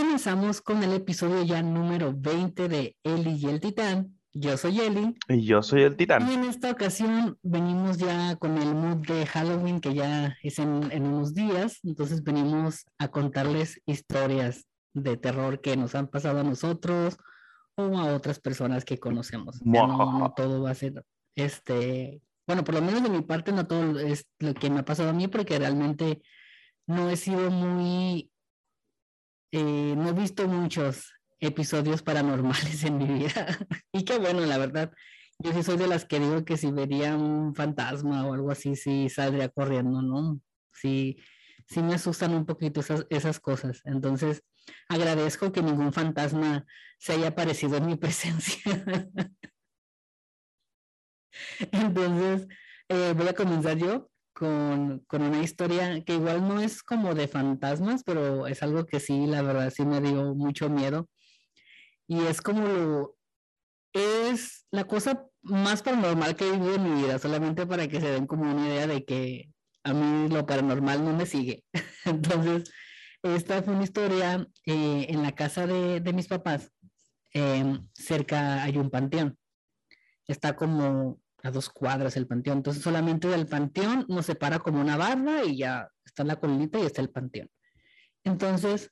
comenzamos con el episodio ya número 20 de Eli y el Titán. Yo soy Eli. Y yo soy el Titán. Y en esta ocasión venimos ya con el mood de Halloween que ya es en, en unos días. Entonces venimos a contarles historias de terror que nos han pasado a nosotros o a otras personas que conocemos. No, no todo va a ser este, bueno, por lo menos de mi parte no todo es lo que me ha pasado a mí porque realmente no he sido muy, eh, no he visto muchos episodios paranormales en mi vida. y qué bueno, la verdad. Yo sí soy de las que digo que si vería un fantasma o algo así, sí saldría corriendo, ¿no? Sí, sí me asustan un poquito esas, esas cosas. Entonces, agradezco que ningún fantasma se haya aparecido en mi presencia. Entonces, eh, voy a comenzar yo con, con, una historia que igual no es como de fantasmas, pero es algo que sí, la verdad, sí me dio mucho miedo. Y es como lo, es la cosa más paranormal que he vivido en mi vida, solamente para que se den como una idea de que a mí lo paranormal no me sigue. Entonces, esta fue una historia eh, en la casa de, de mis papás. Eh, cerca hay un panteón. Está como a dos cuadras el panteón. Entonces solamente del panteón nos separa como una barra y ya está la colita y está el panteón. Entonces,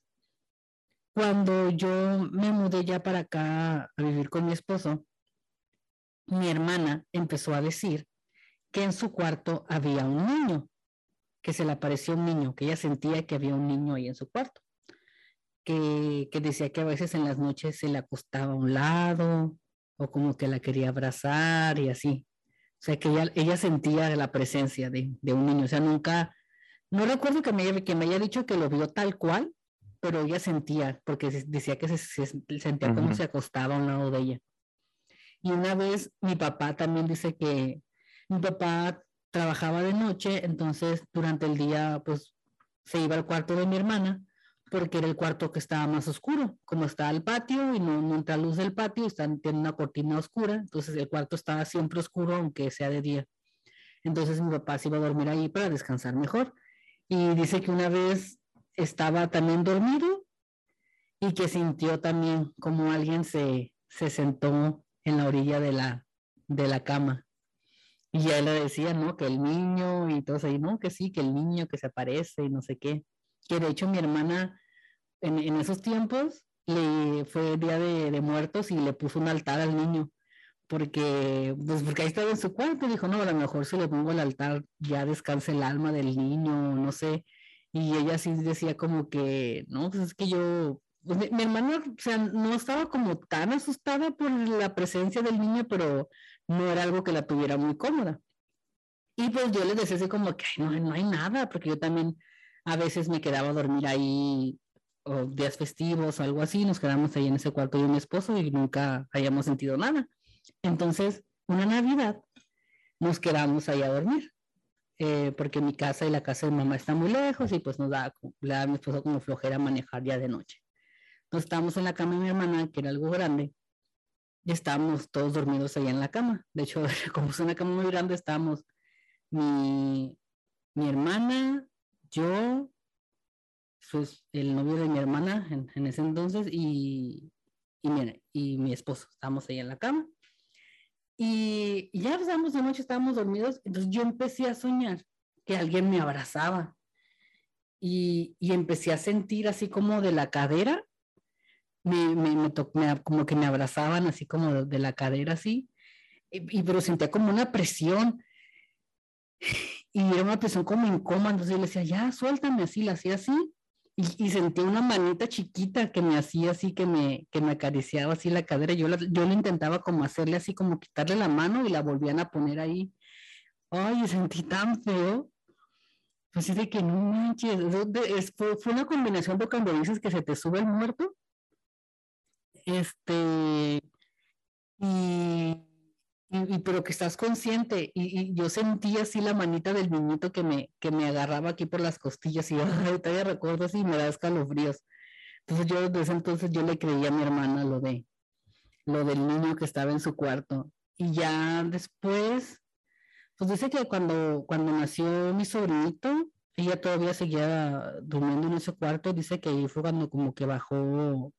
cuando yo me mudé ya para acá a vivir con mi esposo, mi hermana empezó a decir que en su cuarto había un niño, que se le apareció un niño, que ella sentía que había un niño ahí en su cuarto, que, que decía que a veces en las noches se le acostaba a un lado o como que la quería abrazar y así. O sea, que ella, ella sentía la presencia de, de, un niño. O sea, nunca, no recuerdo que me, que me haya dicho que lo vio tal cual, pero ella sentía, porque decía que se, se sentía como se acostaba a un lado de ella. Y una vez mi papá también dice que mi papá trabajaba de noche, entonces durante el día pues se iba al cuarto de mi hermana porque era el cuarto que estaba más oscuro, como está el patio y no, no entra luz del patio, está, tiene una cortina oscura, entonces el cuarto estaba siempre oscuro aunque sea de día. Entonces mi papá se iba a dormir ahí para descansar mejor. Y dice que una vez estaba también dormido y que sintió también como alguien se, se sentó en la orilla de la, de la cama. Y ya le decía, ¿no? Que el niño y todo ahí, ¿no? Que sí, que el niño que se aparece y no sé qué que de hecho mi hermana en, esos tiempos le fue día de, muertos y le puso un altar al niño porque pues porque ahí estaba en su cuarto dijo no a lo mejor si le pongo el altar ya descanse el alma del niño no sé y ella sí decía como que no pues es que yo pues mi, hermana o sea no estaba como tan asustada por la presencia del niño pero no era algo que la tuviera muy cómoda y pues yo le decía así como que no, no hay nada porque yo también a veces me quedaba a dormir ahí o días festivos o algo así, nos quedamos ahí en ese cuarto yo y mi esposo y nunca hayamos sentido nada. Entonces, una Navidad nos quedamos ahí a dormir, eh, porque mi casa y la casa de mamá están muy lejos y pues nos da, le da a mi esposo como flojera manejar ya de noche. Entonces estábamos en la cama de mi hermana, que era algo grande, y estábamos todos dormidos ahí en la cama. De hecho, como es una cama muy grande, estábamos mi, mi hermana, yo, pues, el novio de mi hermana en, ese entonces y, y, mi, y mi esposo. Estábamos ahí en la cama. Y, y ya estábamos de noche, estábamos dormidos. Entonces yo empecé a soñar que alguien me abrazaba. Y, y empecé a sentir así como de la cadera, me, me, como que me abrazaban así como de, de la cadera así, y, y, pero sentía como una presión y era una presión como incómoda, entonces yo le decía, ya, suéltame así, la hacía así, y, y sentí una manita chiquita que me hacía así, que me, que me acariciaba así la cadera, yo, yo le intentaba como hacerle así, como quitarle la mano y la volvían a poner ahí. Ay, sentí tan feo. Pues de que no manches, fue, fue una combinación de cuando dices que se te sube el muerto, este, y y, y, pero que estás consciente y, y, yo sentí así la manita del niñito que me, que me agarraba aquí por las costillas y ahorita ya recuerdo así me da escalofríos. Entonces yo desde entonces yo le creía a mi hermana lo de lo del niño que estaba en su cuarto y ya después pues dice que cuando cuando nació mi sobrinito ella todavía seguía durmiendo en ese cuarto, dice que ahí fue cuando como que bajó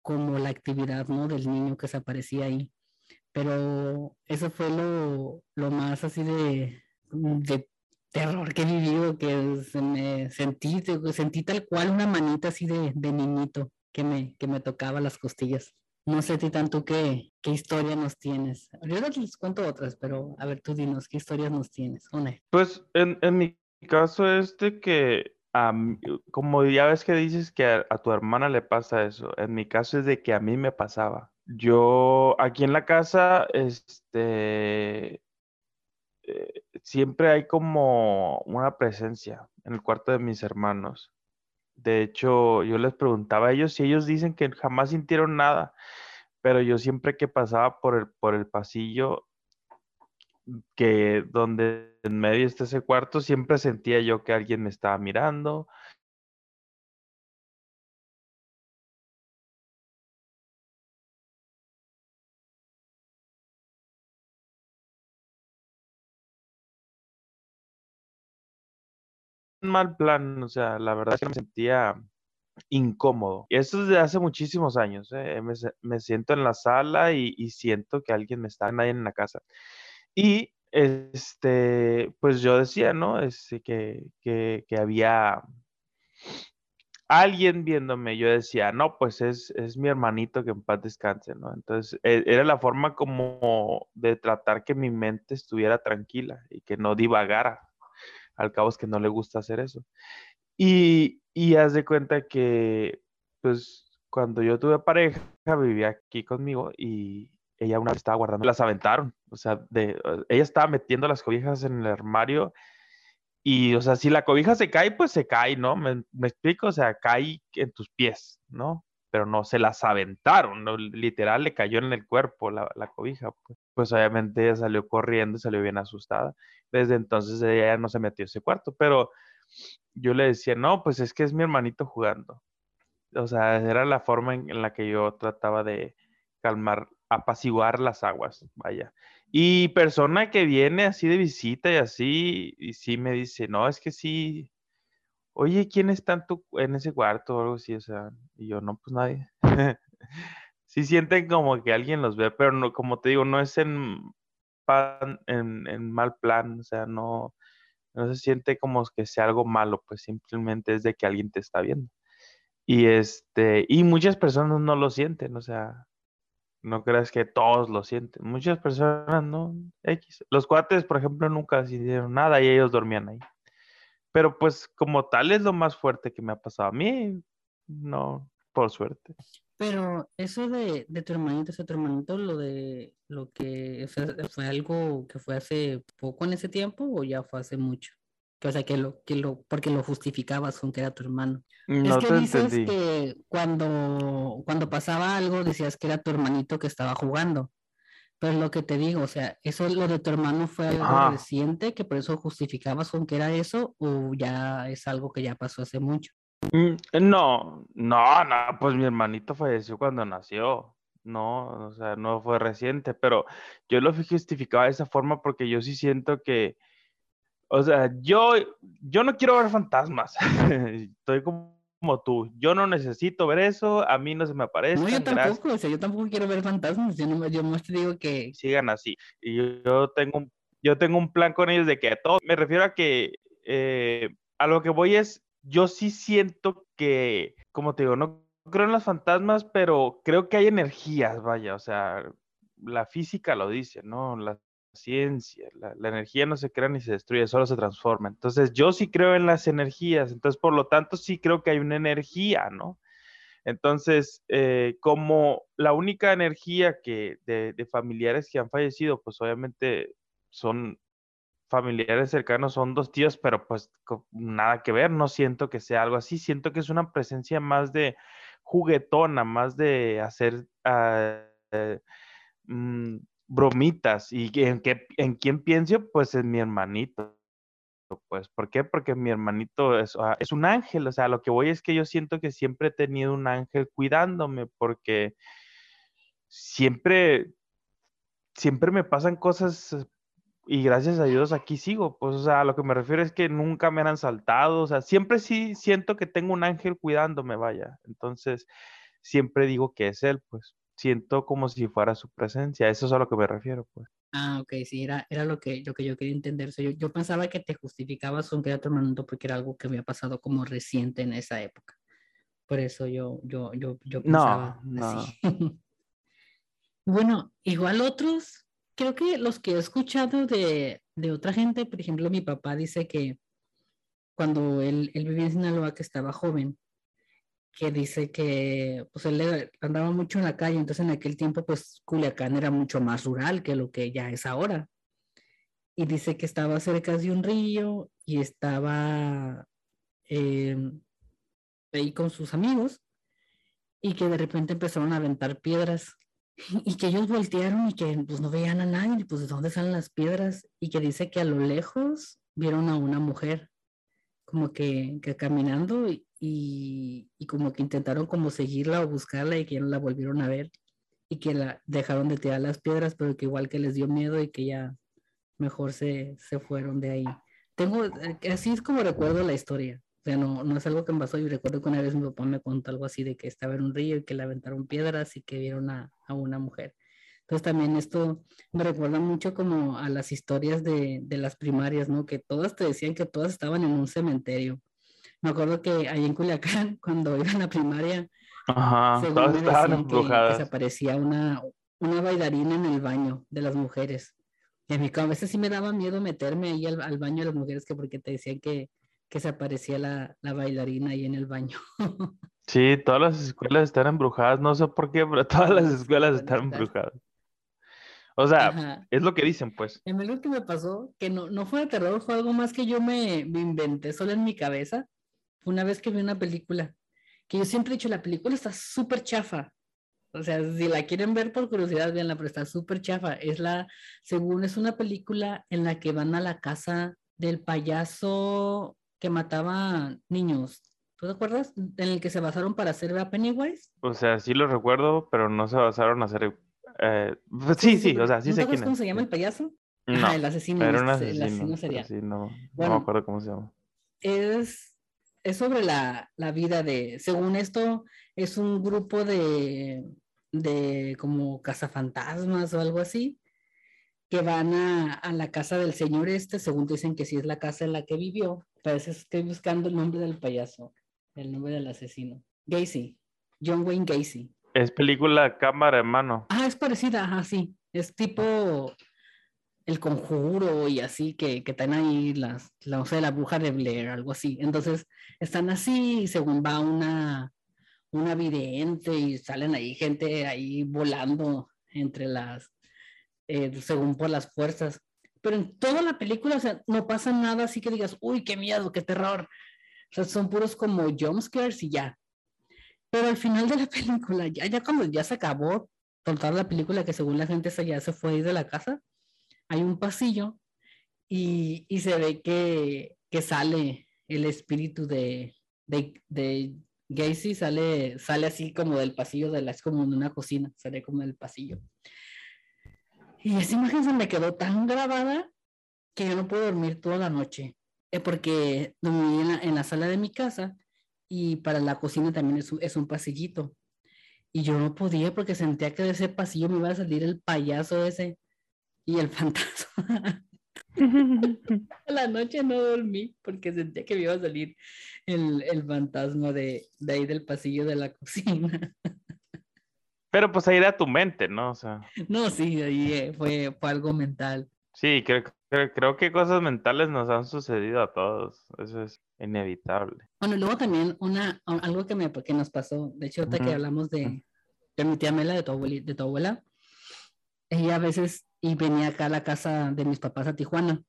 como la actividad, ¿no? Del niño que se aparecía ahí. Pero eso fue lo, lo más así de, de terror que he vivido, que se me sentí, sentí tal cual una manita así de, de niñito que me, que me tocaba las costillas. No sé, Titán, tú qué, qué historia nos tienes. Yo les cuento otras, pero a ver, tú dinos, ¿qué historias nos tienes? Pues en, en mi caso este que, como ya ves que dices que a, tu hermana le pasa eso, en mi caso es de que a mí me pasaba. Yo aquí en la casa, este, eh, siempre hay como una presencia en el cuarto de mis hermanos. De hecho, yo les preguntaba a ellos si ellos dicen que jamás sintieron nada, pero yo siempre que pasaba por el, por el pasillo, que donde en medio está ese cuarto, siempre sentía yo que alguien me estaba mirando. Mal plan, o sea, la verdad es que me sentía incómodo. Y esto es de hace muchísimos años. ¿eh? Me, siento en la sala y, siento que alguien me está, nadie en la casa. Y este, pues yo decía, ¿no? Este, que, había alguien viéndome. Yo decía, no, pues es, es mi hermanito que en paz descanse, ¿no? Entonces, e, era la forma como de tratar que mi mente estuviera tranquila y que no divagara. Al cabo es que no le gusta hacer eso. Y, y haz de cuenta que, pues, cuando yo tuve pareja, vivía aquí conmigo y ella una vez estaba guardando, las aventaron, o sea, de, ella estaba metiendo las cobijas en el armario y, o sea, si la cobija se cae, pues se cae, ¿no? Me, explico, o sea, cae en tus pies, ¿no? Pero no, se las aventaron, ¿no? literal le cayó en el cuerpo la, la cobija. Pues. pues obviamente ella salió corriendo, salió bien asustada. Desde entonces ella ya no se metió a ese cuarto, pero yo le decía, no, pues es que es mi hermanito jugando. O sea, era la forma en, la que yo trataba de calmar, apaciguar las aguas, vaya. Y persona que viene así de visita y así, y sí me dice, no, es que sí, oye, ¿quién está en, tu, en ese cuarto o algo así? O sea, y yo, no, pues nadie. sí sienten como que alguien los ve, pero no, como te digo, no es en, en, en mal plan, o sea, no, no se siente como que sea algo malo, pues simplemente es de que alguien te está viendo. Y este, y muchas personas no lo sienten, o sea, no creas que todos lo sienten. Muchas personas no, X. Los cuates, por ejemplo, nunca hicieron nada y ellos dormían ahí. Pero pues como tal es lo más fuerte que me ha pasado a mí, no, por suerte. Pero eso de, de tu hermanito, ese tu hermanito, lo de lo que fue, algo que fue hace poco en ese tiempo o ya fue hace mucho. Que, o sea, que lo, que lo, porque lo justificabas con que era tu hermano. No es que dices que cuando, cuando pasaba algo decías que era tu hermanito que estaba jugando. Pero lo que te digo, o sea, ¿eso lo de tu hermano fue algo reciente que por eso justificabas con que era eso o ya es algo que ya pasó hace mucho? Mm, no, no, no, pues mi hermanito falleció cuando nació. No, o sea, no fue reciente, pero yo lo justificaba de esa forma porque yo sí siento que, o sea, yo, yo no quiero ver fantasmas. Estoy como, tú. Yo no necesito ver eso, a mí no se me aparece. No, yo tampoco, o sea, yo tampoco quiero ver fantasmas. Yo, no, yo te digo que. Sigan así. Y yo, tengo, un, yo tengo un plan con ellos de que todo. Me refiero a que eh, a lo que voy es yo sí siento que, como te digo, no creo en los fantasmas, pero creo que hay energías, vaya, o sea, la física lo dice, ¿no? La ciencia, la, energía no se crea ni se destruye, solo se transforma. Entonces, yo sí creo en las energías, entonces, por lo tanto, sí creo que hay una energía, ¿no? Entonces, eh, como la única energía que de, de, familiares que han fallecido, pues obviamente son familiares cercanos son dos tíos, pero pues nada que ver, no siento que sea algo así, siento que es una presencia más de juguetona, más de hacer ah, eh, mm, bromitas y en, en quién pienso, pues en mi hermanito. Pues, ¿por qué? Porque mi hermanito es, ah, es un ángel, o sea, lo que voy es que yo siento que siempre he tenido un ángel cuidándome, porque siempre, siempre me pasan cosas y gracias a Dios aquí sigo. Pues, o sea, a lo que me refiero es que nunca me han saltado. O sea, siempre sí siento que tengo un ángel cuidándome, vaya. Entonces, siempre digo que es él, pues. Siento como si fuera su presencia. Eso es a lo que me refiero, pues. Ah, ok, sí, era, era lo, que, lo que yo quería entender. yo, yo, pensaba que te justificabas un creador hermanito porque era algo que me había pasado como reciente en esa época. Por eso yo, yo, yo, yo pensaba no, así. No. bueno, igual otros creo que los que he escuchado de, de, otra gente, por ejemplo, mi papá dice que cuando él, vivía en Sinaloa, que estaba joven, que dice que pues él andaba mucho en la calle, entonces en aquel tiempo pues Culiacán era mucho más rural que lo que ya es ahora. Y dice que estaba cerca de un río y estaba em, ahí con sus amigos y que de repente empezaron a aventar piedras y que ellos voltearon y que pues no veían a nadie, pues de dónde salen las piedras y que dice que a lo lejos vieron a una mujer como que, que caminando y, y, como que intentaron como seguirla o buscarla y que no la volvieron a ver y que la dejaron de tirar las piedras, pero que igual que les dio miedo y que ya mejor se, se fueron de ahí. Tengo, eh, así es como recuerdo la historia. O sea, no, no es algo que me pasó. Y recuerdo que una vez mi papá me contó algo así de que estaba en un río y que le aventaron piedras y que vieron a, a una mujer. Entonces también esto me recuerda mucho como a las historias de, de, las primarias, ¿no? Que todas te decían que todas estaban en un cementerio. Me acuerdo que ahí en Culiacán, cuando iba a la primaria, Ajá, todas estaban embrujadas. Que, aparecía una, una bailarina en el baño de las mujeres. Y a mí a veces sí me daba miedo meterme ahí al, al baño de las mujeres que porque te decían que, que se aparecía la, la bailarina ahí en el baño. Sí, todas las escuelas están embrujadas, no sé por qué, pero todas las escuelas están embrujadas. O sea, es lo que dicen, pues. A mí lo que me pasó, que no, no fue de terror, fue algo más que yo me, me inventé solo en mi cabeza. Una vez que vi una película, que yo siempre he dicho, la película está súper chafa. O sea, si la quieren ver por curiosidad, veanla, pero está súper chafa. Es la, según es una película en la que van a la casa del payaso que mataba niños. ¿Tú te acuerdas? En el que se basaron para hacer a Pennywise. O sea, sí lo recuerdo, pero no se basaron a hacer. Eh, pues sí, sí, o sea, sí sé quién es. ¿Cómo se llama el payaso? No, el asesino. Era un asesino, el asesino sería. Sí, no, no me acuerdo cómo se llama. Es, es sobre la, la, vida de. Según esto, es un grupo de. de como cazafantasmas o algo así que van a, a, la casa del señor este, según dicen que sí es la casa en la que vivió. Parece estoy buscando el nombre del payaso, el nombre del asesino. Gacy, John Wayne Gacy. Es película cámara en mano. Ah, es parecida, ajá, sí. Es tipo El Conjuro y así, que, que están ahí las, la, o sea, la bruja de Blair, algo así. Entonces, están así y según va una, una vidente y salen ahí gente ahí volando entre las, eh, según por las fuerzas. Pero en toda la película, o sea, no pasa nada así que digas, uy, qué miedo, qué terror. Son puros como jumpscares y ya. Pero al final de la película, ya, ya cuando ya se acabó toda la película, que según la gente ya se fue de la casa, hay un pasillo y, y se ve que, que, sale el espíritu de, de, de Gacy, sale, sale así como del pasillo, de la, es como en una cocina, sale como del pasillo. Y esa imagen se me quedó tan grabada que yo no puedo dormir toda la noche. Es porque dormí en la, en la, sala de mi casa y para la cocina también es un, es un pasillito. Y yo no podía porque sentía que de ese pasillo me iba a salir el payaso ese y el fantasma. la noche no dormí porque sentía que me iba a salir el, el fantasma de, de ahí del pasillo de la cocina. Pero pues ahí era tu mente, ¿no? O sea. No, sí, ahí eh, fue, fue algo mental. Sí, creo, creo, que cosas mentales nos han sucedido a todos. Eso es inevitable. Bueno, luego también una, algo que, me, que nos pasó, de hecho, ahorita que hablamos de, de, mi tía Mela, de tu, abuela, de tu abuela, ella a veces y venía acá a la casa de mis papás a Tijuana.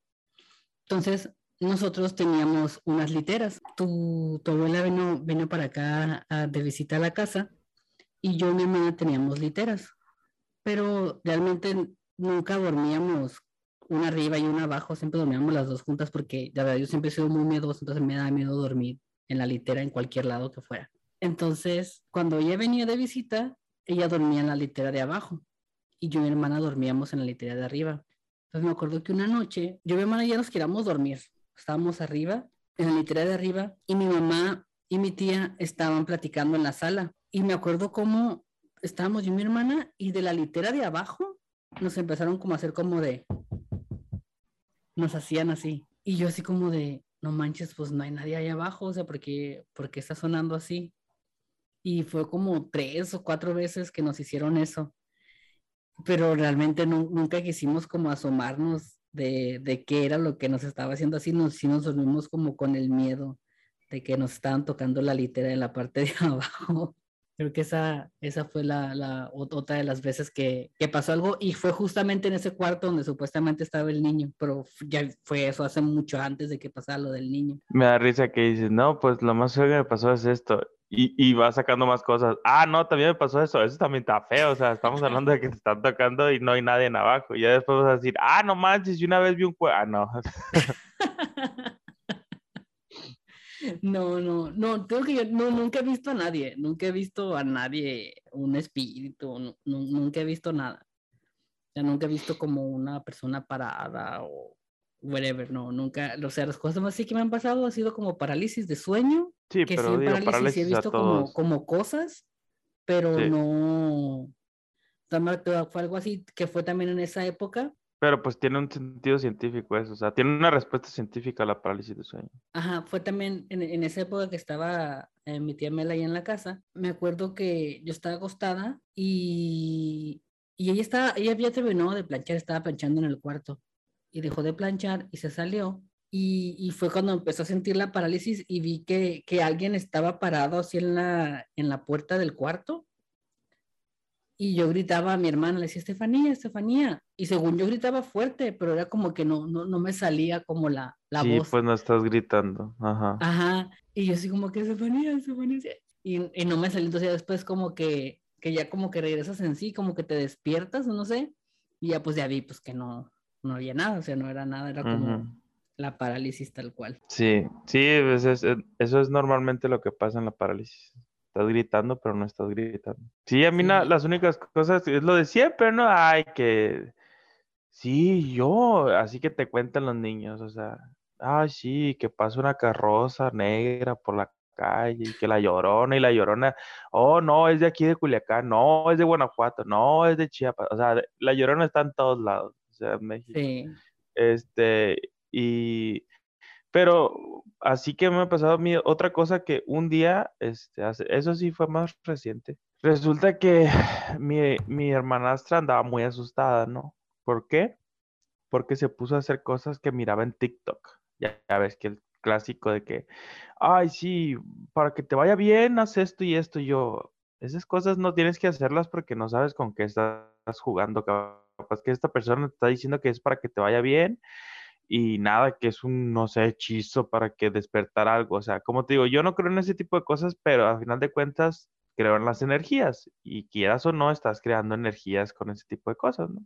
Entonces, nosotros teníamos unas literas. Tu, tu abuela vino, vino para acá a, de visita a la casa y yo y mi hermana teníamos literas, pero realmente nunca dormíamos una arriba y una abajo, siempre dormíamos las dos juntas porque la verdad yo siempre he sido muy miedoso, entonces me da miedo dormir en la litera en cualquier lado que fuera. Entonces, cuando ella venía de visita, ella dormía en la litera de abajo y yo y mi hermana dormíamos en la litera de arriba. Pues me acuerdo que una noche, yo y mi hermana ya nos queríamos dormir. Estábamos arriba, en la litera de arriba, y mi mamá y mi tía estaban platicando en la sala. Y me acuerdo cómo estábamos yo y mi hermana, y de la litera de abajo nos empezaron como a hacer como de. Nos hacían así. Y yo así como de, no manches, pues no hay nadie ahí abajo, o sea, ¿por qué, está sonando así? Y fue como tres o cuatro veces que nos hicieron eso. Pero realmente nunca quisimos como asomarnos de, de, qué era lo que nos estaba haciendo así, nos, sí nos dormimos como con el miedo de que nos estaban tocando la litera en la parte de abajo. Creo que esa, esa fue la, la otra de las veces que, que, pasó algo y fue justamente en ese cuarto donde supuestamente estaba el niño, pero ya fue eso hace mucho antes de que pasara lo del niño. Me da risa que dices, no, pues lo más feo que me pasó es esto y, y va sacando más cosas. Ah, no, también me pasó eso, eso también está feo, o sea, estamos hablando de que te están tocando y no hay nadie en abajo. Y ya después vas a decir, ah, no manches, yo una vez vi un cuerpo. Ah, no. No, no, no, creo que yo no, nunca he visto a nadie, nunca he visto a nadie un espíritu, nunca he visto nada. O nunca he visto como una persona parada o whatever, no, nunca, o sea, las cosas más que me han pasado ha sido como parálisis de sueño. Sí, que pero sí, parálisis, he visto como, como cosas, pero no, fue algo así que fue también en esa época, pero pues tiene un sentido científico eso, o sea, tiene una respuesta científica a la parálisis de sueño. Ajá, fue también en, en esa época que estaba eh, mi tía Mela ahí en la casa, me acuerdo que yo estaba acostada y, y ella, estaba, ella había terminado de planchar, estaba planchando en el cuarto y dejó de planchar y se salió. Y, y fue cuando empezó a sentir la parálisis y vi que, que alguien estaba parado así en la, en la puerta del cuarto y yo gritaba a mi hermana, le decía, Estefanía, Estefanía. Y según yo gritaba fuerte, pero era como que no, no, no me salía como la, la sí, voz. pues no estás gritando. Ajá. Ajá. Y yo así como que Estefanía, Estefanía. Y, y no me salía. Entonces ya después como que, que ya como que regresas en sí, como que te despiertas, no sé. Y ya pues ya vi pues que no, no había nada, o sea, no era nada, era como la parálisis tal cual. Sí, sí, pues eso es normalmente lo que pasa en la parálisis estás gritando, pero no estás gritando. Sí, a mí las únicas cosas es lo de siempre, ¿no? Ay, que sí, yo, así que te cuentan los niños, o sea, ay, sí, que pasa una carroza negra por la calle y que la llorona y la llorona, oh, no, es de aquí de Culiacán, no, es de Guanajuato, no, es de Chiapas, o sea, la llorona está en todos lados, o sea, en México. Sí. Este, y pero así que me ha pasado otra cosa que un día, este, eso sí fue más reciente. Resulta que mi, mi hermanastra andaba muy asustada, ¿no? ¿Por qué? Porque se puso a hacer cosas que miraba en TikTok. Ya, ves que el clásico de que, ay, sí, para que te vaya bien, haz esto y esto. Y yo, esas cosas no tienes que hacerlas porque no sabes con qué estás jugando. Capaz que esta persona te está diciendo que es para que te vaya bien y nada, que es un, no sé, hechizo para que despertar algo. O sea, como te digo, yo no creo en ese tipo de cosas, pero al final de cuentas creo en las energías y quieras o no, estás creando energías con ese tipo de cosas, ¿no?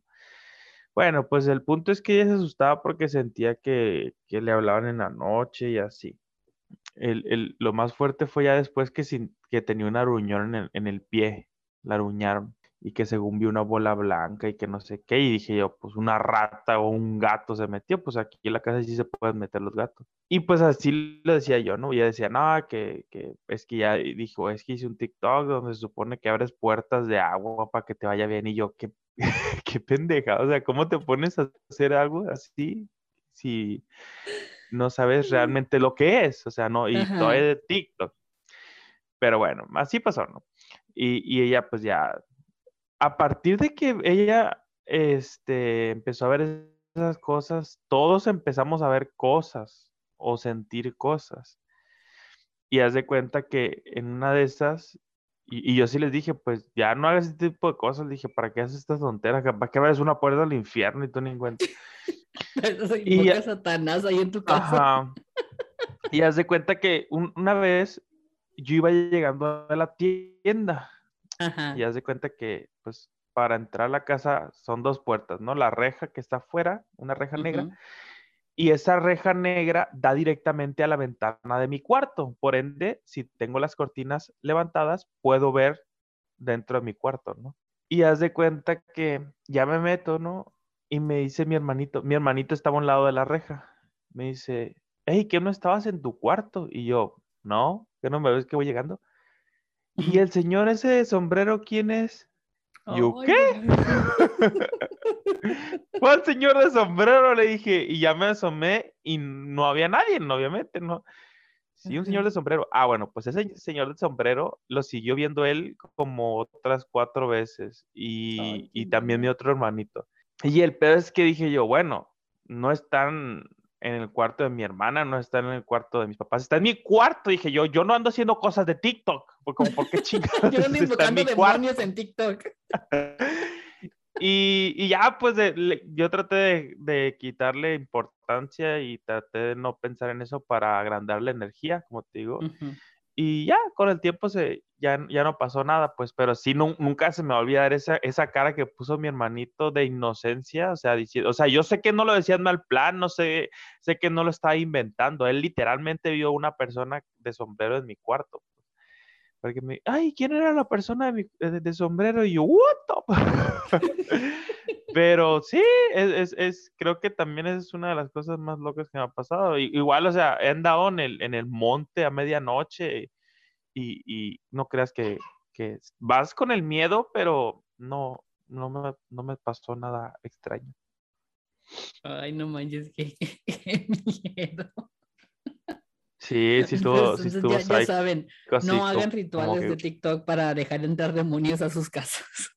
Bueno, pues el punto es que ella se asustaba porque sentía que, que le hablaban en la noche y así. El, el, lo más fuerte fue ya después que, sin, que tenía una aruñón en el, en el pie, la aruñaron y que según vi una bola blanca y que no sé qué, y dije yo, pues una rata o un gato se metió, pues aquí en la casa sí se pueden meter los gatos. Y pues así lo decía yo, ¿no? Y ella decía, no, que, que es que ya dijo, es que hice un TikTok donde se supone que abres puertas de agua para que te vaya bien, y yo, qué, qué pendeja, o sea, ¿cómo te pones a hacer algo así si no sabes realmente lo que es? O sea, no, y todo es de TikTok. Pero bueno, así pasó, ¿no? Y, y ella pues ya a partir de que ella este, empezó a ver esas cosas, todos empezamos a ver cosas o sentir cosas. Y haz de cuenta que en una de esas, y, yo sí les dije, pues ya no hagas este tipo de cosas, dije, ¿para qué haces estas tonteras? ¿Para qué abres una puerta al infierno y tú ni cuenta? y a Satanás ahí en tu casa. Y haz de cuenta que una vez yo iba llegando a la tienda y haz de cuenta que, pues, para entrar a la casa son dos puertas, ¿no? La reja que está afuera, una reja negra, y esa reja negra da directamente a la ventana de mi cuarto. Por ende, si tengo las cortinas levantadas, puedo ver dentro de mi cuarto, ¿no? Y haz de cuenta que ya me meto, ¿no? y me dice mi hermanito, mi hermanito estaba a un lado de la reja. Me dice, hey, ¿qué no estabas en tu cuarto? Y yo, no, que no me ves que voy llegando. ¿Y el señor ese de sombrero quién es? ¿Yo qué? Fue el señor de sombrero, le dije, y ya me asomé y no había nadie, obviamente, no. Sí, un señor de sombrero. Ah, bueno, pues ese señor de sombrero lo siguió viendo él como otras cuatro veces y, y también mi otro hermanito. Y el peor es que dije yo, bueno, no están en el cuarto de mi hermana, no está en el cuarto de mis papás, está en mi cuarto, dije yo, yo no ando haciendo cosas de TikTok, como, ¿por qué chingados? yo ando invocando demonios en TikTok. y, y, ya, pues, yo traté de, de, quitarle importancia y traté de no pensar en eso para agrandar la energía, como te digo. Y ya, con el tiempo se, ya, ya no pasó nada, pues, pero sí, nunca se me va a olvidar esa, esa cara que puso mi hermanito de inocencia, o sea, diciendo, o sea, yo sé que no lo decía mal plan, no sé, sé que no lo estaba inventando, él literalmente vio una persona de sombrero en mi cuarto. Pues, porque me, ay, ¿quién era la persona de, de, sombrero? Y yo, what Pero sí, es, es, creo que también es una de las cosas más locas que me ha pasado. igual, o sea, he andado en el, en el monte a medianoche y, y no creas que, que, vas con el miedo, pero no, no, me, no me pasó nada extraño. Ay, no manches, qué, miedo. Sí, sí estuvo, sí estuvo ya, ya, saben, no hagan rituales de TikTok para dejar entrar demonios a sus casas.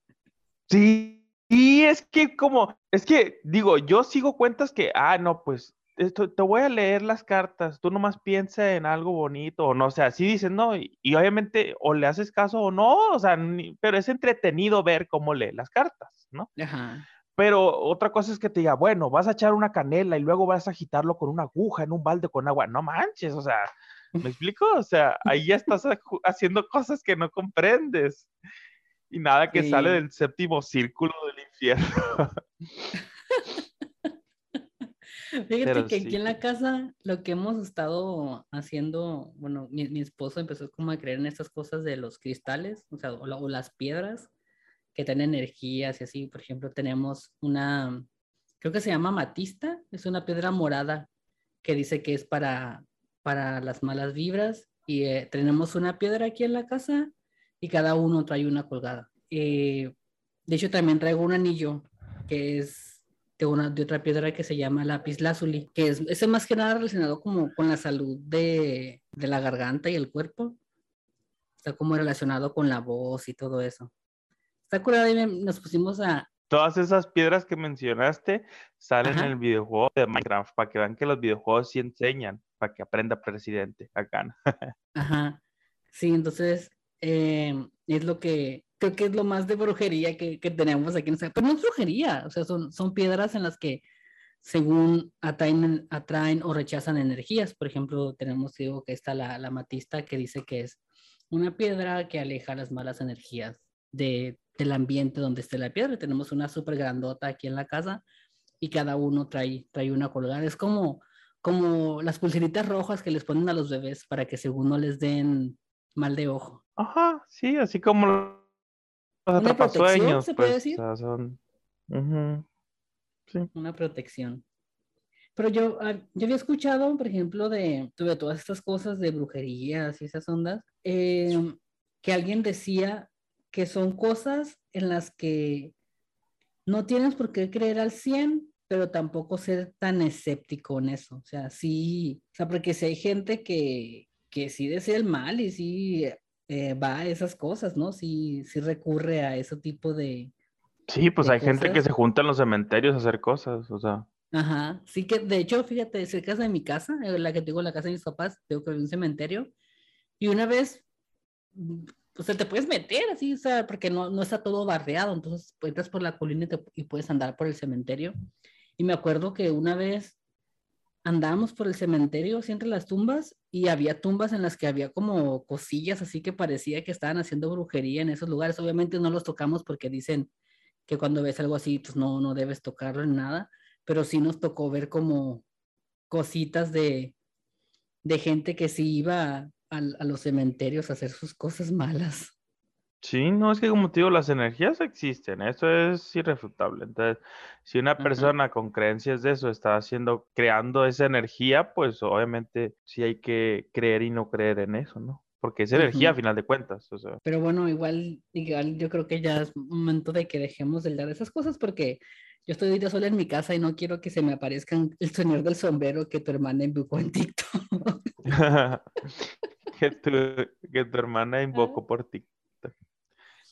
Sí, y es que como, es que digo, yo sigo cuentas que, ah, no, pues esto, te voy a leer las cartas, tú nomás piensa en algo bonito, o no, o sea, así dicen, no, y, obviamente o le haces caso o no, o sea, pero es entretenido ver cómo lee las cartas, ¿no? Ajá. Pero otra cosa es que te diga, bueno, vas a echar una canela y luego vas a agitarlo con una aguja en un balde con agua, no manches, o sea, ¿me explico? O sea, ahí ya estás haciendo cosas que no comprendes y nada que sale del séptimo círculo del infierno. Fíjate que aquí en la casa lo que hemos estado haciendo, bueno, mi, esposo empezó como a creer en estas cosas de los cristales, o sea, o, las piedras que tienen energías y así. Por ejemplo, tenemos una, creo que se llama matista, es una piedra morada que dice que es para, para las malas vibras. Y eh, tenemos una piedra aquí en la casa y cada uno trae una colgada. De hecho, también traigo un anillo que es de, una, de otra piedra que se llama lápiz lazuli, que es, es más que nada relacionado como con la salud de, de la garganta y el cuerpo. Está como relacionado con la voz y todo eso. Está curado y nos pusimos a... Todas esas piedras que mencionaste salen en el videojuego de Minecraft para que vean que los videojuegos sí enseñan, para que aprenda presidente acá. Ajá. Sí, entonces eh, es lo que creo que es lo más de brujería que, tenemos aquí en esta. Pero no es brujería, o sea, son, son piedras en las que según atraen, atraen o rechazan energías. Por ejemplo, tenemos, digo, que está la, la matista que dice que es una piedra que aleja las malas energías de, del ambiente donde esté la piedra. Tenemos una súper grandota aquí en la casa y cada uno trae, trae una colgada. Es como, como las pulseritas rojas que les ponen a los bebés para que según no les den mal de ojo. Ajá, sí, así como los atrapasueños. ¿Se puede pues, decir? son... sí. Una protección. Pero yo, ah, yo había escuchado, por ejemplo, de, de todas estas cosas de brujerías y esas ondas, em, que alguien decía que son cosas en las que no tienes por qué creer al 100, pero tampoco ser tan escéptico en eso. O sea, sí, o sea, porque si hay gente que, que sí desea el mal y sí eh, va a esas cosas, ¿no? Sí, sí recurre a ese tipo de... Sí, pues hay gente que se junta en los cementerios a hacer cosas, o sea. Ajá, sí que de hecho, fíjate, cerca de mi casa, la que tengo la casa de mis papás, tengo que ver un cementerio, y una vez, pues te puedes meter así, o sea, porque no, no está todo barreado, entonces entras por la colina y, y puedes andar por el cementerio. Y me acuerdo que una vez andábamos por el cementerio, así entre las tumbas, y había tumbas en las que había como cosillas, así que parecía que estaban haciendo brujería en esos lugares. Obviamente no los tocamos porque dicen que cuando ves algo así, pues no, no debes tocarlo en nada, pero sí nos tocó ver como cositas de, de gente que sí iba a, a los cementerios a hacer sus cosas malas. Sí, no, es que como te digo, las energías existen, eso es irrefutable. Entonces, si una persona con creencias de eso está haciendo, creando esa energía, pues obviamente sí hay que creer y no creer en eso, ¿no? Porque es energía a final de cuentas. O sea. Pero bueno, igual, igual yo creo que ya es momento de que dejemos de hablar de esas cosas porque yo estoy ahorita sola en mi casa y no quiero que se me aparezcan el señor del sombrero que tu hermana invocó en TikTok. que, tu, que tu hermana invocó por TikTok.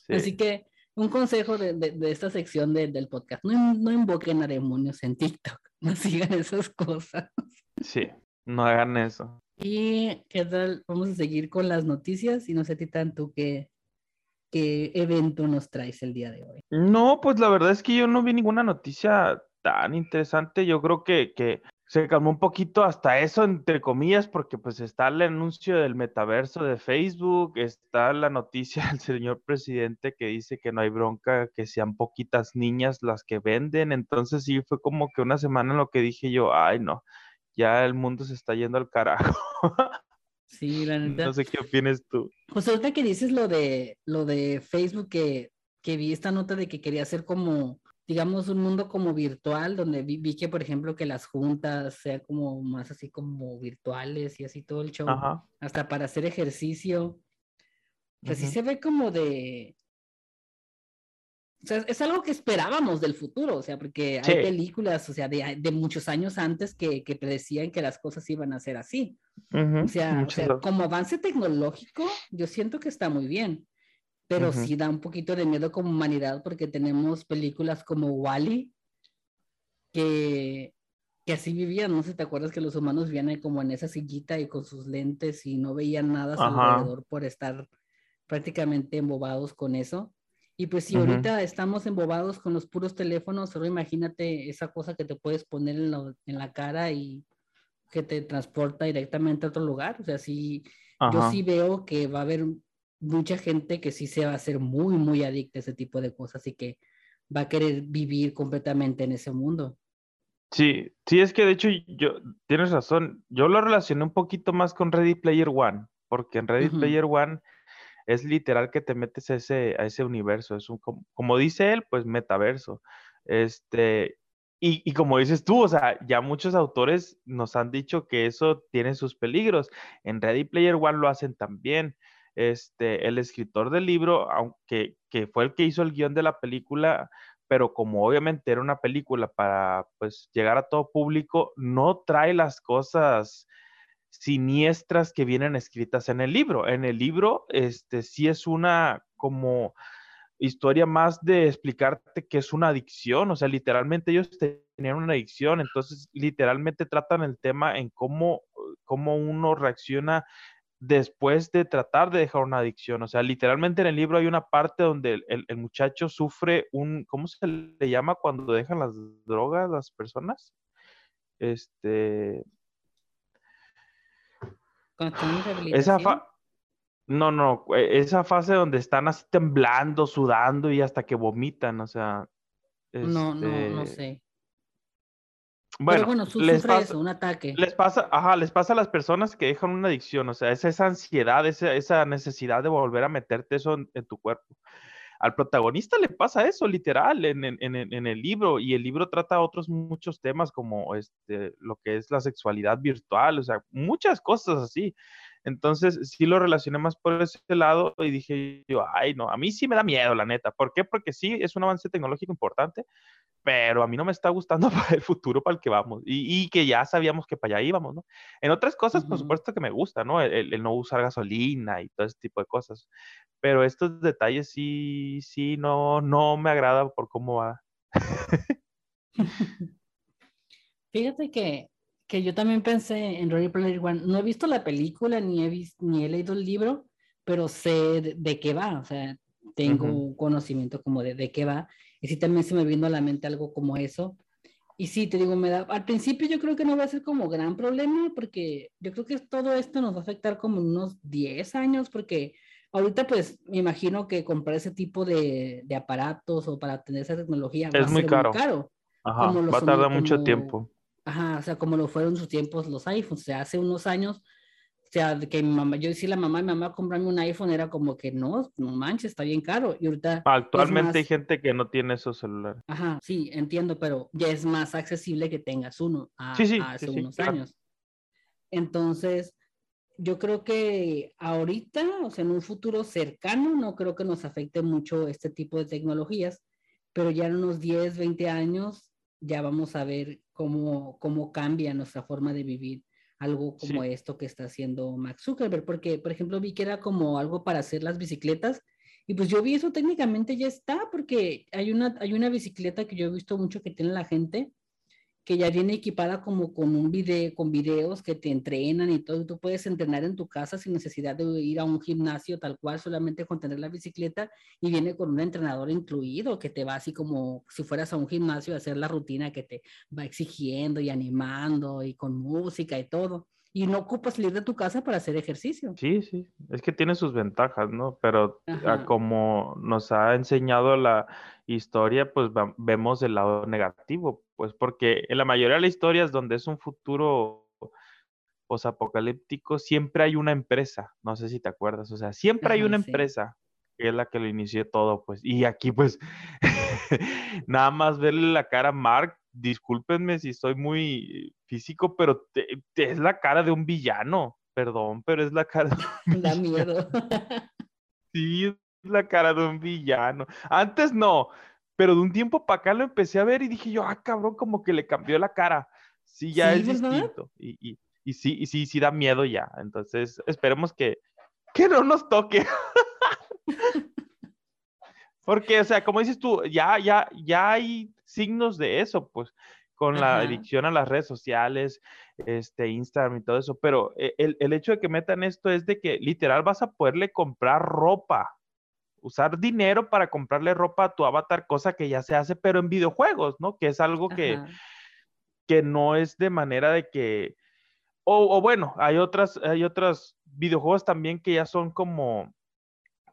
Así que un consejo de, de, esta sección de, del podcast, no, no, invoquen a demonios en TikTok, no sigan esas cosas. Sí, no hagan eso. Y qué tal, vamos a seguir con las noticias y no sé ti tanto qué, qué evento nos traes el día de hoy. No, pues la verdad es que yo no vi ninguna noticia tan interesante. Yo creo que, que se calmó un poquito hasta eso, entre comillas, porque pues está el anuncio del metaverso de Facebook, está la noticia del señor presidente que dice que no hay bronca, que sean poquitas niñas las que venden, entonces sí fue como que una semana en lo que dije yo, ay no, ya el mundo se está yendo al carajo. Sí, la neta. No sé qué opinas tú. Pues ahorita que dices lo de lo de Facebook que, que vi esta nota de que quería hacer como digamos, un mundo como virtual, donde vi, que, por ejemplo, que las juntas sean como más así como virtuales y así todo el show, hasta para hacer ejercicio. Así se ve como de... O sea, es algo que esperábamos del futuro, o sea, porque hay películas, o sea, de, de, muchos años antes que, que predecían que las cosas iban a ser así. o, sea, o sea, como avance tecnológico, yo siento que está muy bien pero sí da un poquito de miedo como humanidad porque tenemos películas como Wally que, que así vivían, no sé te acuerdas que los humanos vivían como en esa sillita y con sus lentes y no veían nada a su alrededor por estar prácticamente embobados con eso. Y pues si ahorita estamos embobados con los puros teléfonos, solo imagínate esa cosa que te puedes poner en la, en la cara y que te transporta directamente a otro lugar. O sea, sí, yo sí veo que va a haber mucha gente que sí se va a hacer muy, muy adicta a ese tipo de cosas y que va a querer vivir completamente en ese mundo. Sí, sí, es que de hecho yo, tienes razón, yo lo relacioné un poquito más con Ready Player One, porque en Ready Player One es literal que te metes a ese, a ese universo, es un, como, dice él, pues metaverso. Este, y, y, como dices tú, o sea, ya muchos autores nos han dicho que eso tiene sus peligros. En Ready Player One lo hacen también este, el escritor del libro, aunque que fue el que hizo el guion de la película, pero como obviamente era una película para pues llegar a todo público, no trae las cosas siniestras que vienen escritas en el libro. En el libro, este sí es una como historia más de explicarte que es una adicción, o sea, literalmente ellos tenían una adicción, entonces literalmente tratan el tema en cómo, cómo uno reacciona después de tratar de dejar una adicción. O sea, literalmente en el libro hay una parte donde el, muchacho sufre un, ¿cómo se le llama cuando dejan las drogas las personas? Este... Esa no, no, e, esa fase donde están así temblando, sudando y hasta que vomitan, o sea. No, no, no este sé. Bueno, bueno les pasa, un ataque. Les pasa, ajá, les pasa a las personas que dejan una adicción, o sea, es esa ansiedad, esa, esa necesidad de volver a meterte eso en, tu cuerpo. Al protagonista le pasa eso, literal, en, en, en, el libro, y el libro trata otros muchos temas como este, lo que es la sexualidad virtual, o sea, muchas cosas así. Entonces, sí lo relacioné más por ese lado y dije yo, ay, no, a mí sí me da miedo, la neta. ¿Por qué? Porque sí, es un avance tecnológico importante, pero a mí no me está gustando para el futuro para el que vamos y, que ya sabíamos que para allá íbamos, ¿no? En otras cosas, por supuesto que me gusta, ¿no? El, no usar gasolina y todo ese tipo de cosas, pero estos detalles sí, sí, no, no me agrada por cómo va. Fíjate que, que yo también pensé en Ready Player One. No he visto la película ni he, visto, ni he leído el libro, pero sé de, qué va, o sea, tengo conocimiento como de, de qué va y sí también se me vino a la mente algo como eso. Y sí, te digo, me da, al principio yo creo que no va a ser como gran problema porque yo creo que todo esto nos va a afectar como unos 10 años porque ahorita pues me imagino que comprar ese tipo de, de aparatos o para tener esa tecnología es muy, caro. muy caro. Ajá, va a tardar mucho tiempo. Ajá, o sea, como lo fueron sus tiempos los iPhones, o sea, hace unos años O sea, que mi mamá, yo decía la mamá, mi mamá comprarme un iPhone era como que no, no manches, está bien caro. Y ahorita. Actualmente hay gente que no tiene esos celulares. Ajá, sí, entiendo, pero ya es más accesible que tengas uno a, hace unos años. Entonces, yo creo que ahorita, o sea, en un futuro cercano, no creo que nos afecte mucho este tipo de tecnologías, pero ya en unos 10, 20 años ya vamos a ver cómo, cómo cambia nuestra forma de vivir algo como esto que está haciendo Max Zuckerberg, porque, por ejemplo, vi que era como algo para hacer las bicicletas, y pues yo vi eso técnicamente ya está, porque hay una, hay una bicicleta que yo he visto mucho que tiene la gente, que ya viene equipada como con un video, con videos que te entrenan y todo, tú puedes entrenar en tu casa sin necesidad de ir a un gimnasio tal cual, solamente con tener la bicicleta y viene con un entrenador incluido que te va así como si fueras a un gimnasio a hacer la rutina que te va exigiendo y animando y con música y todo y no ocupas salir de tu casa para hacer ejercicio. Sí, sí, es que tiene sus ventajas, ¿no? Pero como nos ha enseñado la historia, pues vemos el lado negativo, pues porque en la mayoría de las historias donde es un futuro posapocalíptico, siempre hay una empresa, no sé si te acuerdas, o sea, siempre hay una empresa que es la que lo inició todo, pues, y aquí pues nada más verle la cara a Mark discúlpenme si soy muy físico, pero es la cara de un villano. Perdón, pero es la cara de un Da miedo. sí, es la cara de un villano. Antes no, pero de un tiempo para acá lo empecé a ver y dije yo, ah, cabrón, como que le cambió la cara. Sí, ya es distinto. Y, y, y, sí, y sí, sí da miedo ya. Entonces, esperemos que, que no nos toque. Porque, o sea, como dices tú, ya, ya, ya hay signos de eso, pues, con la adicción a las redes sociales, este, Instagram y todo eso. Pero eh, el, el, hecho de que metan esto es de que literal vas a poderle comprar ropa, usar dinero para comprarle ropa a tu avatar, cosa que ya se hace, pero en videojuegos, ¿no? Que es algo que, que no es de manera de que, o, o bueno, hay otras, hay otros videojuegos también que ya son como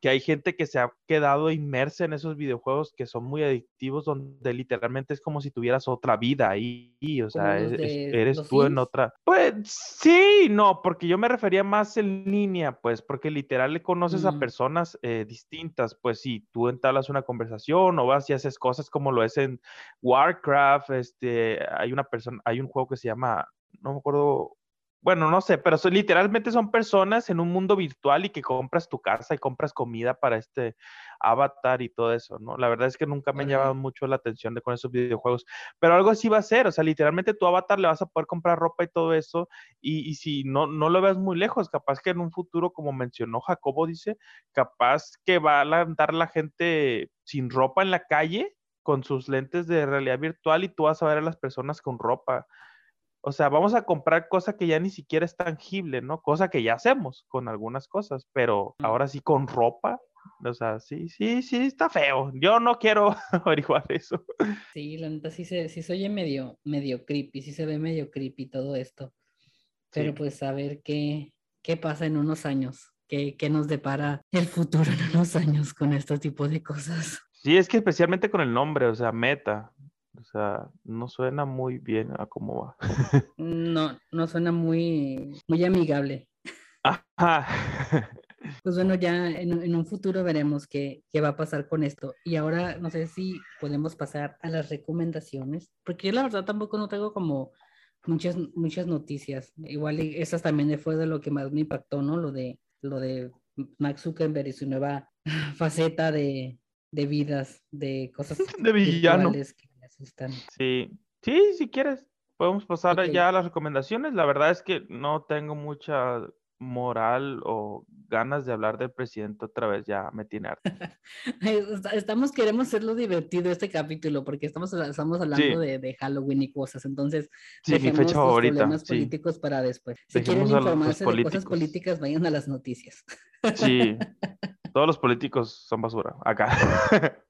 que hay gente que se ha quedado inmersa en esos videojuegos que son muy adictivos, donde literalmente es como si tuvieras otra vida ahí, o sea, eres tú en otra. Pues sí, no, porque yo me refería más en línea, pues, porque literal le conoces a mm. personas eh, distintas, pues si tú entablas una conversación o vas y haces cosas como lo es en Warcraft, este, hay una persona, hay un juego que se llama, no me acuerdo bueno, no sé, pero literalmente son personas en un mundo virtual y que compras tu casa y compras comida para este avatar y todo eso, ¿no? La verdad es que nunca me han llamado mucho la atención de con esos videojuegos, pero algo así va a ser, o sea, literalmente tu avatar le vas a poder comprar ropa y todo eso, y, y si no, no lo ves muy lejos, capaz que en un futuro, como mencionó Jacobo, dice, capaz que va a andar la gente sin ropa en la calle con sus lentes de realidad virtual y tú vas a ver a las personas con ropa. O sea, vamos a comprar cosa que ya ni siquiera es tangible, ¿no? Cosa que ya hacemos con algunas cosas, pero ahora sí con ropa. O sea, sí, sí, sí, está feo. Yo no quiero averiguar eso. Sí, la neta sí se, sí oye medio, medio creepy, sí se ve medio creepy todo esto. Pero pues a ver qué, qué pasa en unos años, qué, qué nos depara el futuro en unos años con este tipo de cosas. Sí, es que especialmente con el nombre, o sea, Meta. O sea, no suena muy bien a cómo va. No, no suena muy, muy amigable. Ajá. Pues bueno, ya en, un futuro veremos qué, qué, va a pasar con esto. Y ahora no sé si podemos pasar a las recomendaciones, porque yo la verdad tampoco no tengo como muchas, muchas noticias. Igual esas también fue de lo que más me impactó, ¿no? Lo de, lo de Max Zuckerberg y su nueva faceta de, de vidas, de cosas de villano. Sí, sí, si quieres, podemos pasar ya a las recomendaciones. La verdad es que no tengo mucha moral o ganas de hablar del presidente otra vez, ya me tiene harto. estamos, queremos hacerlo divertido este capítulo porque estamos, estamos hablando de, Halloween y cosas, entonces sí, dejemos los problemas políticos para después. Si quieren informarse de cosas políticas, vayan a las noticias. Sí, Todos los políticos son basura, acá.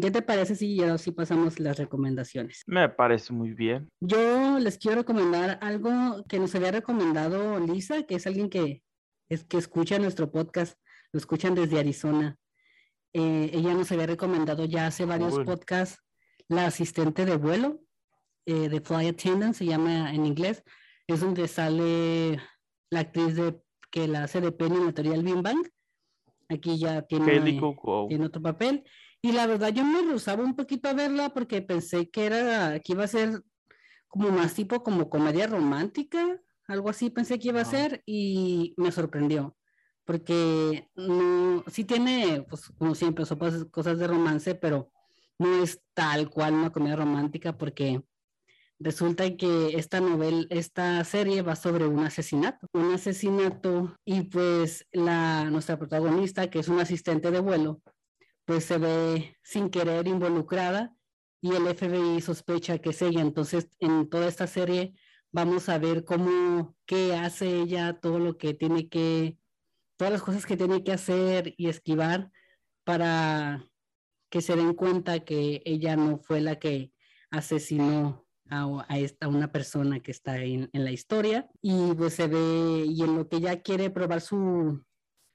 ¿Qué te parece si ya si pasamos las recomendaciones? Me parece muy bien. Yo les quiero recomendar algo que nos había recomendado Lisa, que es alguien que, es, que escucha nuestro podcast, lo escuchan desde Arizona. Eh, ella nos había recomendado ya hace varios podcasts la asistente de vuelo, eh, de Fly Attendant, se llama en inglés, es donde sale la actriz de, que la hace de Penny en la teoría del Bang. Aquí ya tiene, tiene otro papel. Y la verdad yo me rehusaba un poquito a verla porque pensé que era, que iba a ser como más tipo como comedia romántica, algo así pensé que iba a ser y me sorprendió. Porque no, sí tiene, pues como siempre, son cosas de romance, pero no es tal cual una comedia romántica porque resulta que esta novela, esta serie va sobre un asesinato, un asesinato y pues la, nuestra protagonista, que es un asistente de vuelo, pues se ve sin querer involucrada y el FBI sospecha que es ella. Entonces, en toda esta serie vamos a ver cómo, qué hace ella, todo lo que tiene que, todas las cosas que tiene que hacer y esquivar para que se den cuenta que ella no fue la que asesinó a, esta, una persona que está en, en, la historia y pues se ve y en lo que ella quiere probar su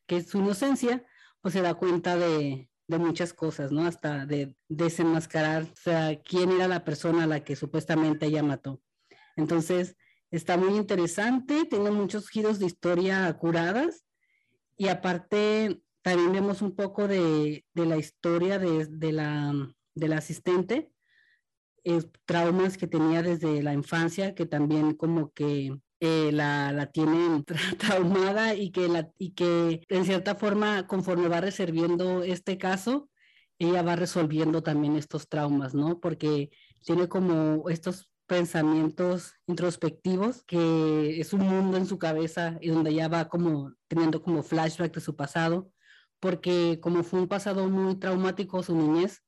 que es su inocencia pues se da cuenta de, de muchas cosas, ¿no? Hasta de desenmascarar, o sea, quién era la persona a la que supuestamente ella mató. Entonces, está muy interesante, tiene muchos giros de historia curadas y aparte también vemos un poco de, de la historia de, de, la, de la asistente, eh, traumas que tenía desde la infancia, que también como que eh, la, la, tienen traumada y que, la, y que en cierta forma, conforme va resolviendo este caso, ella va resolviendo también estos traumas, ¿no? Porque tiene como estos pensamientos introspectivos, que es un mundo en su cabeza y donde ella va como teniendo como flashback de su pasado, porque como fue un pasado muy traumático su niñez,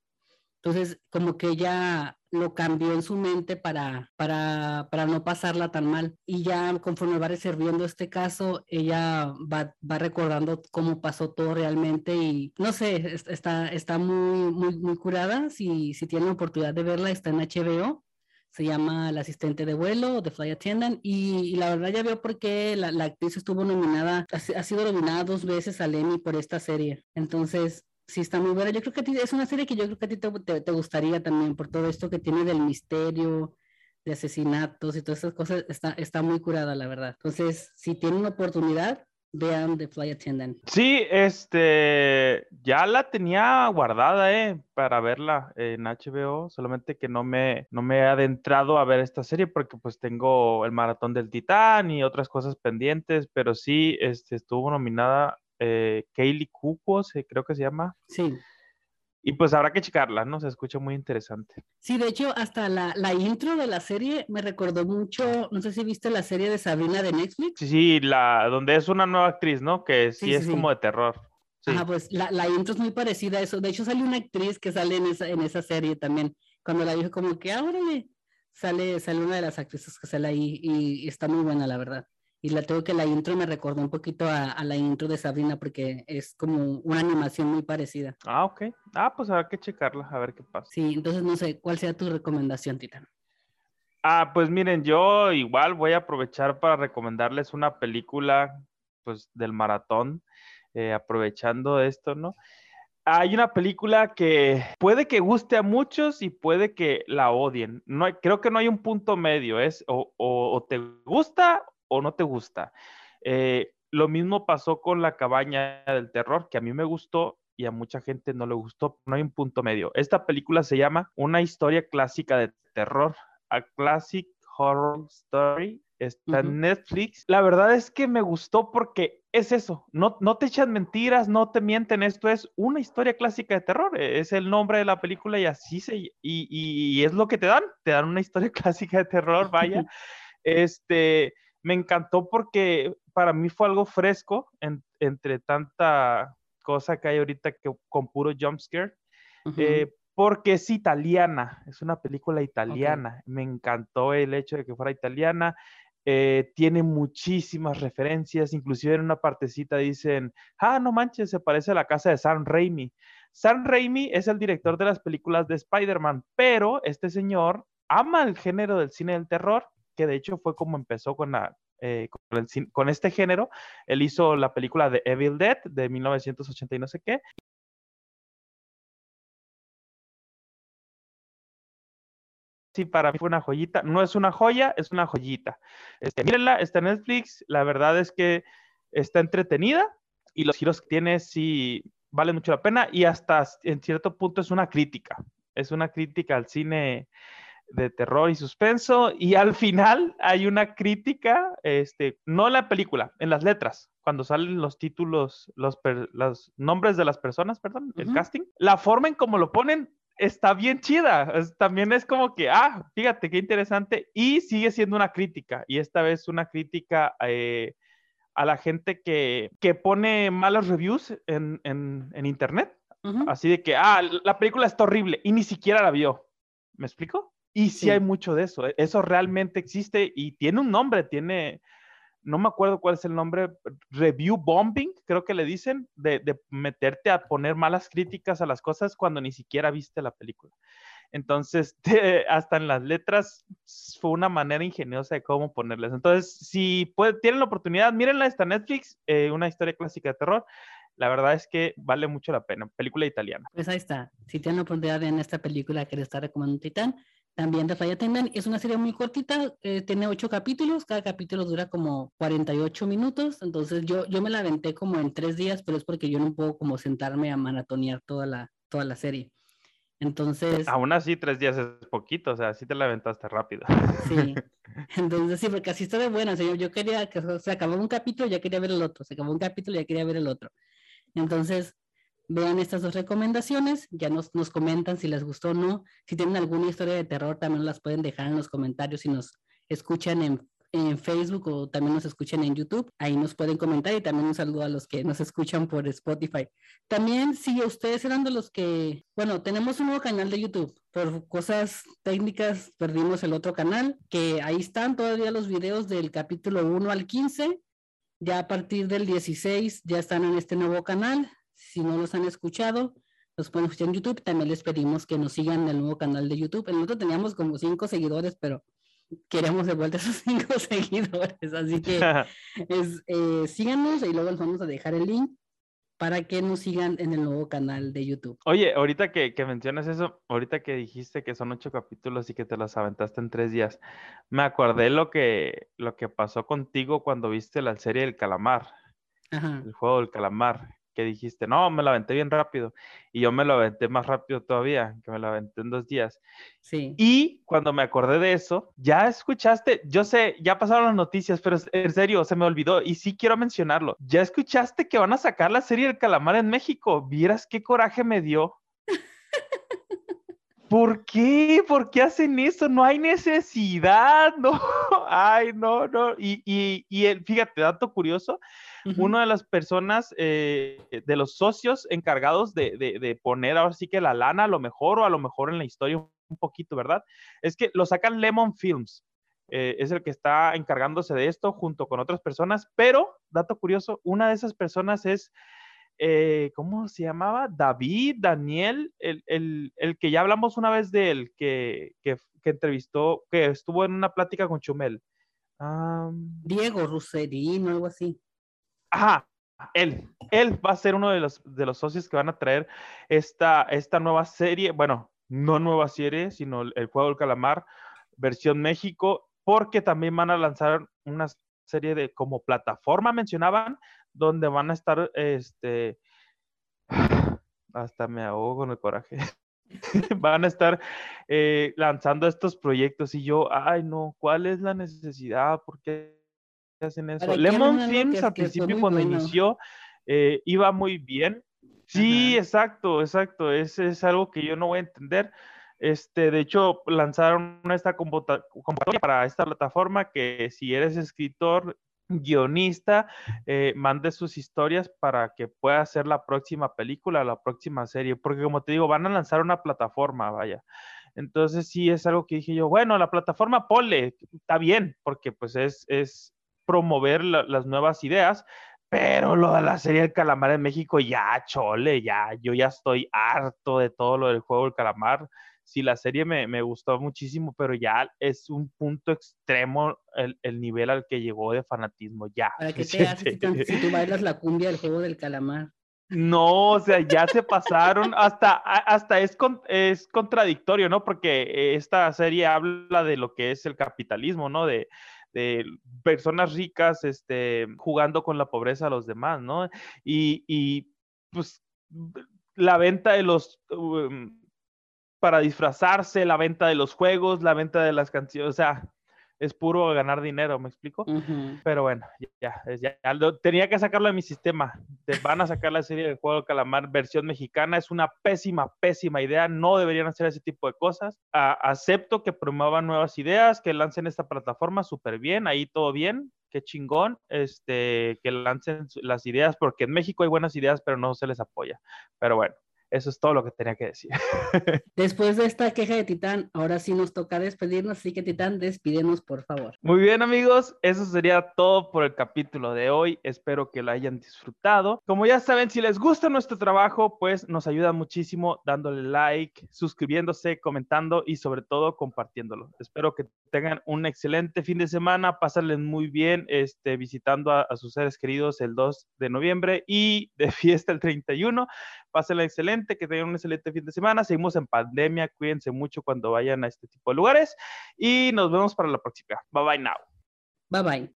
entonces como que ella lo cambió en su mente para, para, para no pasarla tan mal. Y ya conforme va resolviendo este caso, ella va, va recordando cómo pasó todo realmente y no sé, está, está muy, muy, curada. Si, si tienen la oportunidad de verla, está en HBO. Se llama El asistente de vuelo, The Fly Attendant. Y, la verdad ya veo por qué la, la actriz estuvo nominada, ha, ha sido nominada dos veces al Emmy por esta serie. Entonces, sí está muy buena. Yo creo que ti, es una serie que yo creo que a ti te, te, gustaría también por todo esto que tiene del misterio, de asesinatos y todas esas cosas. Está, está muy curada, la verdad. Entonces, si tienen una oportunidad, vean The Fly Attendant. Sí, este, ya la tenía guardada, eh, para verla en HBO, solamente que no me, no me he adentrado a ver esta serie porque pues tengo el maratón del Titán y otras cosas pendientes, pero sí, este, estuvo nominada eh, Kaylee Cucos, creo que se llama. Sí. Y pues habrá que checarla, ¿no? Se escucha muy interesante. Sí, de hecho, hasta la, la, intro de la serie me recordó mucho, no sé si viste la serie de Sabrina de Netflix. Sí, sí, la, donde es una nueva actriz, ¿no? Que sí, es como de terror. Ajá, pues la, la, intro es muy parecida a eso. De hecho, sale una actriz que sale en esa, en esa serie también. Cuando la dije como que, ah, sale, sale una de las actrices que sale ahí y está muy buena, la verdad. Y la tengo que la intro me recordó un poquito a, la intro de Sabrina porque es como una animación muy parecida. Ah, ok. Ah, pues habrá que checarla, a ver qué pasa. Sí, entonces no sé, ¿cuál sea tu recomendación, Titán? Ah, pues miren, yo igual voy a aprovechar para recomendarles una película, pues, del maratón, eh, aprovechando esto, ¿no? Hay una película que puede que guste a muchos y puede que la odien. No creo que no hay un punto medio, es o, o te gusta o no te gusta. Eh, lo mismo pasó con la cabaña del terror, que a mí me gustó y a mucha gente no le gustó. No hay un punto medio. Esta película se llama Una historia clásica de terror, A Classic Horror Story. Está en Netflix. La verdad es que me gustó porque es eso. No, no te echan mentiras, no te mienten. Esto es una historia clásica de terror. Es el nombre de la película y así se. Y, y es lo que te dan. Te dan una historia clásica de terror, vaya. este me encantó porque para mí fue algo fresco entre tanta cosa que hay ahorita que, con puro jumpscare. Eh, porque es italiana, es una película italiana. Me encantó el hecho de que fuera italiana. Eh, tiene muchísimas referencias, inclusive en una partecita dicen, ah, no manches, se parece a la casa de Sam Raimi. Sam Raimi es el director de las películas de Spider-Man, pero este señor ama el género del cine del terror que de hecho fue como empezó con, la, eh, con, este género. Él hizo la película de Evil Dead de 1980 y no sé qué. sí para mí fue una joyita. No es una joya, es una joyita. Este, mírenla, está en Netflix. La verdad es que está entretenida y los giros que tiene sí vale mucho la pena y hasta en cierto punto es una crítica. Es una crítica al cine de terror y suspenso y al final hay una crítica, este, no en la película, en las letras, cuando salen los títulos, los, los nombres de las personas, perdón, el casting, la forma en cómo lo ponen está bien chida. también es como que, ah, fíjate qué interesante. Y sigue siendo una crítica. Y esta vez una crítica eh, a la gente que, que pone malos reviews en, en, en internet. Así de que, ah, la película está horrible y ni siquiera la vio. ¿Me explico? Y sí, hay mucho de eso. Eso realmente existe y tiene un nombre, tiene, no me acuerdo cuál es el nombre, review bombing, creo que le dicen, de, de, meterte a poner malas críticas a las cosas cuando ni siquiera viste la película. Entonces, hasta en las letras fue una manera ingeniosa de cómo ponerles. Entonces, si tienen la oportunidad, mírenla, está Netflix, eh, una historia clásica de terror. La verdad es que vale mucho la pena. Película italiana. Pues ahí está. Si tienen la oportunidad de en esta película que les está recomendando Titán, también de Falla Tendman. Es una serie muy cortita, eh, tiene ocho capítulos, cada capítulo dura como 48 minutos, entonces yo, yo me la aventé como en tres días, pero es porque yo no puedo como sentarme a maratonear toda la, toda la serie. Entonces... Aún así, tres días es poquito, o sea, sí te la aventaste rápido. Sí, entonces sí, porque así está de buena, o sea, yo, quería que se acabó un capítulo, ya quería ver el otro, se acabó un capítulo, ya quería ver el otro. Entonces, vean estas dos recomendaciones, ya nos, nos comentan si les gustó o no. Si tienen alguna historia de terror, también las pueden dejar en los comentarios si nos escuchan en, en, Facebook o también nos escuchan en YouTube. Ahí nos pueden comentar y también un saludo a los que nos escuchan por Spotify. También si ustedes eran de los que, bueno, tenemos un nuevo canal de YouTube. Por cosas técnicas perdimos el otro canal, que ahí están todavía los videos del capítulo 1 al 15. Ya a partir del 16 ya están en este nuevo canal si no los han escuchado, los pueden escuchar en YouTube. También les pedimos que nos sigan en el nuevo canal de YouTube. Otro teníamos como cinco seguidores, pero queremos de vuelta esos cinco seguidores. Así que es, eh, síganos y luego les vamos a dejar el link para que nos sigan en el nuevo canal de YouTube. Oye, ahorita que, que, mencionas eso, ahorita que dijiste que son ocho capítulos y que te los aventaste en tres días, me acordé lo que, lo que pasó contigo cuando viste la serie del calamar, el juego del calamar que dijiste, no, me la aventé bien rápido. Y yo me lo aventé más rápido todavía, que me la aventé en dos días. Sí. Y cuando me acordé de eso, ya escuchaste, yo sé, ya pasaron las noticias, pero en serio, se me olvidó y sí quiero mencionarlo. Ya escuchaste que van a sacar la serie del calamar en México. Vieras qué coraje me dio. ¿Por qué? ¿Por qué hacen eso? No hay necesidad, no. Ay, no, no. Y, y, y el, fíjate, dato curioso, una de las personas, eh, de los socios encargados de, de, poner ahora sí que la lana a lo mejor o a lo mejor en la historia un poquito, ¿verdad? Es que lo sacan Lemon Films. Eh, es el que está encargándose de esto junto con otras personas, pero, dato curioso, una de esas personas es, eh, ¿cómo se llamaba? David, Daniel, el, el, el, que ya hablamos una vez de él, que, que, que entrevistó, que estuvo en una plática con Chumel. Diego Ruserín algo así. Ajá, él, él va a ser uno de los, de los socios que van a traer esta, esta nueva serie, bueno, no nueva serie, sino el juego del calamar, versión México, porque también van a lanzar una serie de como plataforma, mencionaban, donde van a estar, este, hasta me ahogo con el coraje. van a estar eh, lanzando estos proyectos y yo, ay no, ¿cuál es la necesidad? ¿Por qué hacen eso. Lemon Films al principio cuando inició eh, iba muy bien. Sí, exacto, exacto. Es, es algo que yo no voy a entender. Este, de hecho, lanzaron esta convocatoria para esta plataforma que si eres escritor, guionista, eh, mande sus historias para que pueda hacer la próxima película, la próxima serie, porque como te digo, van a lanzar una plataforma, vaya. Entonces sí es algo que dije yo, bueno, la plataforma Pole, está bien, porque pues es, es, promover las nuevas ideas, pero lo de la serie del calamar en México, ya, chole, ya, yo ya estoy harto de todo lo del juego del calamar. Sí, la serie me, me gustó muchísimo, pero ya es un punto extremo el, el, nivel al que llegó de fanatismo, ya. Para que te haces si, si, tú bailas la cumbia del juego del calamar. No, o sea, ya se pasaron, hasta, hasta es, es contradictorio, ¿no? Porque esta serie habla de lo que es el capitalismo, ¿no? De, de personas ricas este, jugando con la pobreza a los demás, ¿no? Y, y pues la venta de los, um, para disfrazarse, la venta de los juegos, la venta de las canciones, o sea, es puro ganar dinero, ¿me explico? Pero bueno, ya, ya, tenía que sacarlo de mi sistema. Te van a sacar la serie de Juego de Calamar versión mexicana. Es una pésima, pésima idea. No deberían hacer ese tipo de cosas. acepto que promuevan nuevas ideas, que lancen esta plataforma súper bien, ahí todo bien. Qué chingón, este, que lancen las ideas, porque en México hay buenas ideas, pero no se les apoya. Pero bueno, eso es todo lo que tenía que decir. Después de esta queja de Titán, ahora sí nos toca despedirnos, así que Titán, despídenos, por favor. Muy bien, amigos, eso sería todo por el capítulo de hoy. Espero que lo hayan disfrutado. Como ya saben, si les gusta nuestro trabajo, pues nos ayuda muchísimo dándole like, suscribiéndose, comentando y sobre todo compartiéndolo. Espero que tengan un excelente fin de semana, pasarles muy bien este, visitando a, a sus seres queridos el 2 de noviembre y de fiesta el 31 pásenla excelente, que tengan un excelente fin de semana. Seguimos en pandemia, cuídense mucho cuando vayan a este tipo de lugares y nos vemos para la próxima. Bye bye now. Bye bye.